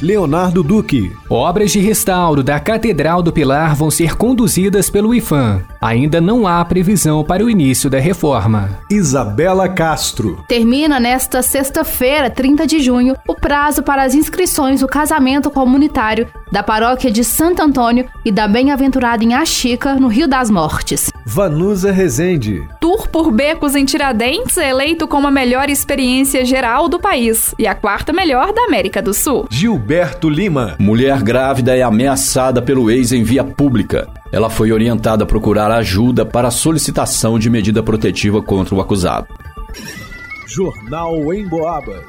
Leonardo Duque. Obras de restauro da Catedral do Pilar vão ser conduzidas pelo IFAM. Ainda não há previsão para o início da reforma. Isabela Castro. Termina nesta sexta-feira, 30 de junho, o prazo para as inscrições do casamento comunitário da paróquia de Santo Antônio e da Bem-aventurada em Axica, no Rio das Mortes. Vanusa Rezende. Tour por Becos em Tiradentes é eleito como a melhor experiência geral do país e a quarta melhor da América do Sul. Gilberto Lima. Mulher grávida é ameaçada pelo ex em via pública. Ela foi orientada a procurar ajuda para a solicitação de medida protetiva contra o acusado. Jornal em Boabas.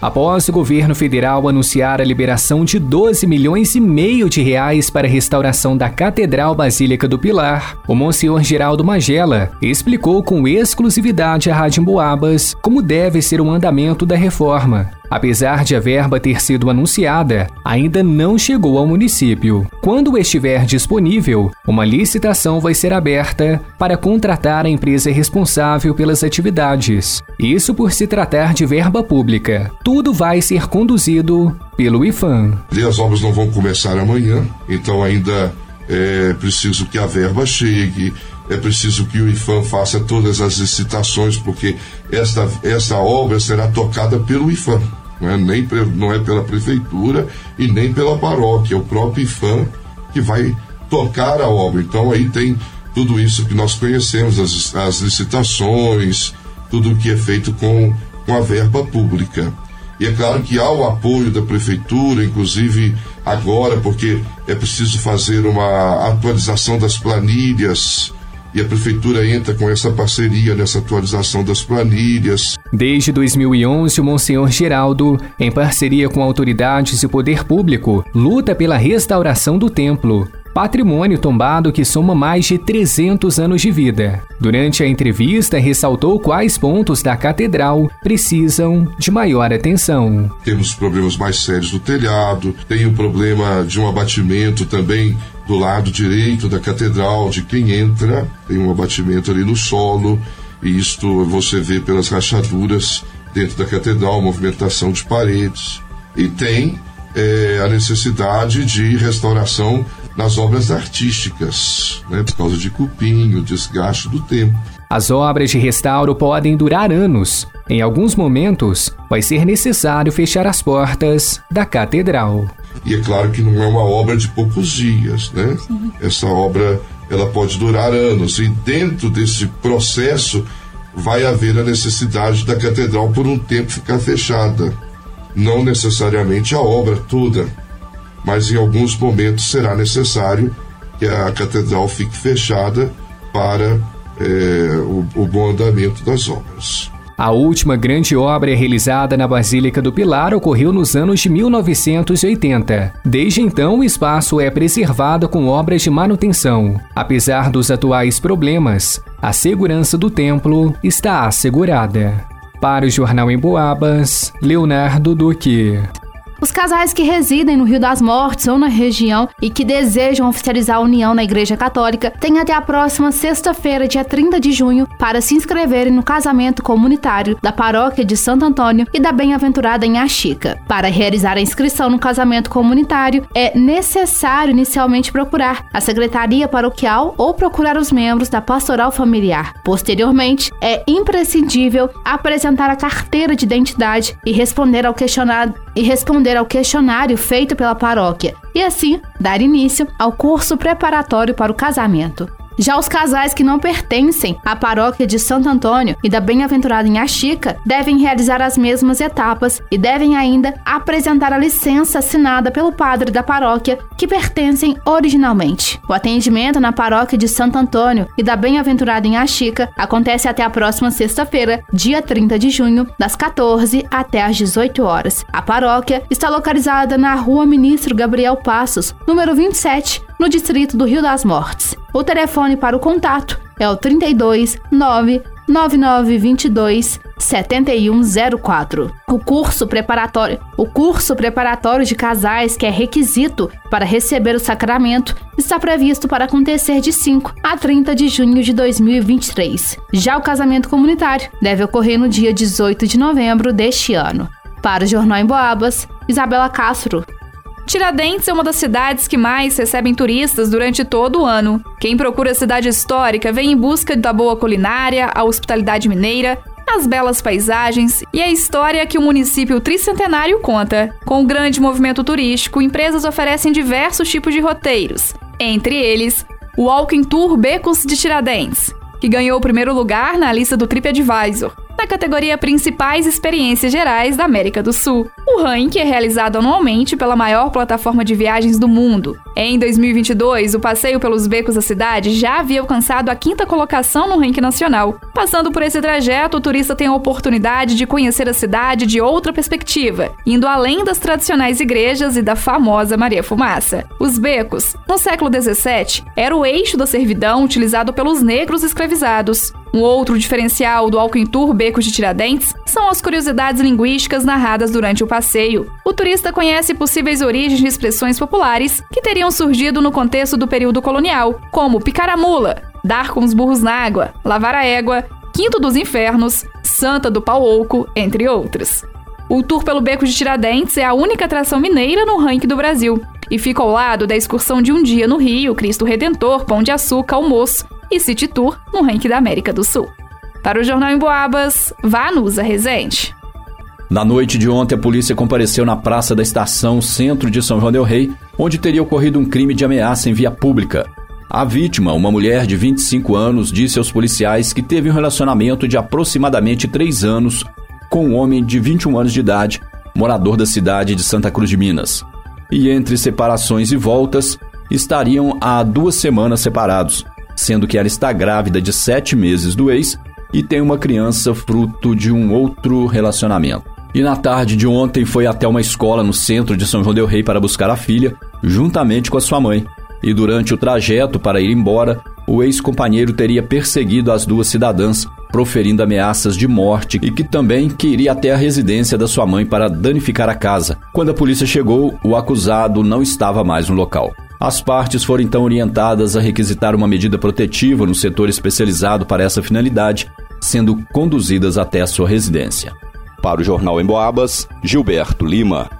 Após o governo federal anunciar a liberação de 12 milhões e meio de reais para a restauração da Catedral Basílica do Pilar, o Monsenhor Geraldo Magela explicou com exclusividade à Rádio Boabas como deve ser o andamento da reforma. Apesar de a verba ter sido anunciada, ainda não chegou ao município. Quando estiver disponível, uma licitação vai ser aberta para contratar a empresa responsável pelas atividades. Isso por se tratar de verba pública. Tudo vai ser conduzido pelo IFAM. As obras não vão começar amanhã, então ainda é preciso que a verba chegue, é preciso que o IFAM faça todas as licitações, porque esta, esta obra será tocada pelo IFAM não é, nem, não é pela prefeitura e nem pela paróquia, é o próprio IFAM que vai tocar a obra. Então aí tem tudo isso que nós conhecemos, as, as licitações, tudo o que é feito com, com a verba pública. E é claro que há o apoio da prefeitura, inclusive agora, porque é preciso fazer uma atualização das planilhas e a prefeitura entra com essa parceria nessa atualização das planilhas. Desde 2011, o Monsenhor Geraldo, em parceria com autoridades e poder público, luta pela restauração do templo, patrimônio tombado que soma mais de 300 anos de vida. Durante a entrevista, ressaltou quais pontos da catedral precisam de maior atenção. Temos problemas mais sérios do telhado, tem o problema de um abatimento também do lado direito da catedral, de quem entra, tem um abatimento ali no solo, e isto você vê pelas rachaduras dentro da catedral, movimentação de paredes. E tem é, a necessidade de restauração nas obras artísticas, né, por causa de cupim, o desgaste do tempo. As obras de restauro podem durar anos. Em alguns momentos, vai ser necessário fechar as portas da catedral. E é claro que não é uma obra de poucos dias, né? Sim. Essa obra ela pode durar anos e dentro desse processo vai haver a necessidade da catedral por um tempo ficar fechada. Não necessariamente a obra toda, mas em alguns momentos será necessário que a catedral fique fechada para é, o, o bom andamento das obras. A última grande obra realizada na Basílica do Pilar ocorreu nos anos de 1980. Desde então, o espaço é preservado com obras de manutenção. Apesar dos atuais problemas, a segurança do templo está assegurada. Para o Jornal em Boabas, Leonardo Duque. Os casais que residem no Rio das Mortes ou na região e que desejam oficializar a união na Igreja Católica têm até a próxima sexta-feira, dia 30 de junho, para se inscreverem no casamento comunitário da Paróquia de Santo Antônio e da Bem-aventurada em Axica. Para realizar a inscrição no casamento comunitário, é necessário inicialmente procurar a Secretaria Paroquial ou procurar os membros da Pastoral Familiar. Posteriormente, é imprescindível apresentar a carteira de identidade e responder ao questionário e responder ao questionário feito pela paróquia e assim dar início ao curso preparatório para o casamento. Já os casais que não pertencem à paróquia de Santo Antônio e da Bem-aventurada em Axica devem realizar as mesmas etapas e devem ainda apresentar a licença assinada pelo padre da paróquia que pertencem originalmente. O atendimento na paróquia de Santo Antônio e da Bem-aventurada em Axica acontece até a próxima sexta-feira, dia 30 de junho, das 14 até às 18 horas. A paróquia está localizada na Rua Ministro Gabriel Passos, número 27, no distrito do Rio das Mortes. O telefone para o contato é o 32 9 9922 7104. O curso preparatório, o curso preparatório de casais, que é requisito para receber o sacramento, está previsto para acontecer de 5 a 30 de junho de 2023. Já o casamento comunitário deve ocorrer no dia 18 de novembro deste ano. Para o Jornal em Boabas, Isabela Castro. Tiradentes é uma das cidades que mais recebem turistas durante todo o ano. Quem procura a cidade histórica vem em busca da boa culinária, a hospitalidade mineira, as belas paisagens e a história que o município tricentenário conta. Com o grande movimento turístico, empresas oferecem diversos tipos de roteiros, entre eles o Walking Tour Becos de Tiradentes, que ganhou o primeiro lugar na lista do TripAdvisor na categoria Principais Experiências Gerais da América do Sul. O ranking é realizado anualmente pela maior plataforma de viagens do mundo. Em 2022, o passeio pelos becos da cidade já havia alcançado a quinta colocação no ranking nacional. Passando por esse trajeto, o turista tem a oportunidade de conhecer a cidade de outra perspectiva, indo além das tradicionais igrejas e da famosa Maria Fumaça. Os becos, no século XVII, era o eixo da servidão utilizado pelos negros escravizados. Um outro diferencial do Alckmin Tour Becos de Tiradentes são as curiosidades linguísticas narradas durante o passeio. O turista conhece possíveis origens de expressões populares que teriam surgido no contexto do período colonial, como picar a mula, dar com os burros na água, lavar a égua, quinto dos infernos, santa do pau oco, entre outras. O tour pelo Beco de Tiradentes é a única atração mineira no ranking do Brasil e fica ao lado da excursão de um dia no Rio, Cristo Redentor, Pão de Açúcar, Almoço e City Tour no ranking da América do Sul. Para o Jornal em Boabas, Vanusa Rezende. Na noite de ontem, a polícia compareceu na Praça da Estação, centro de São João del Rei, onde teria ocorrido um crime de ameaça em via pública. A vítima, uma mulher de 25 anos, disse aos policiais que teve um relacionamento de aproximadamente três anos com um homem de 21 anos de idade, morador da cidade de Santa Cruz de Minas. E entre separações e voltas, estariam há duas semanas separados, sendo que ela está grávida de sete meses do ex e tem uma criança fruto de um outro relacionamento. E na tarde de ontem foi até uma escola no centro de São João Del Rei para buscar a filha, juntamente com a sua mãe. E durante o trajeto para ir embora, o ex-companheiro teria perseguido as duas cidadãs, proferindo ameaças de morte e que também queria até a residência da sua mãe para danificar a casa. Quando a polícia chegou, o acusado não estava mais no local. As partes foram então orientadas a requisitar uma medida protetiva no setor especializado para essa finalidade, sendo conduzidas até a sua residência. Para o Jornal em Boabas, Gilberto Lima.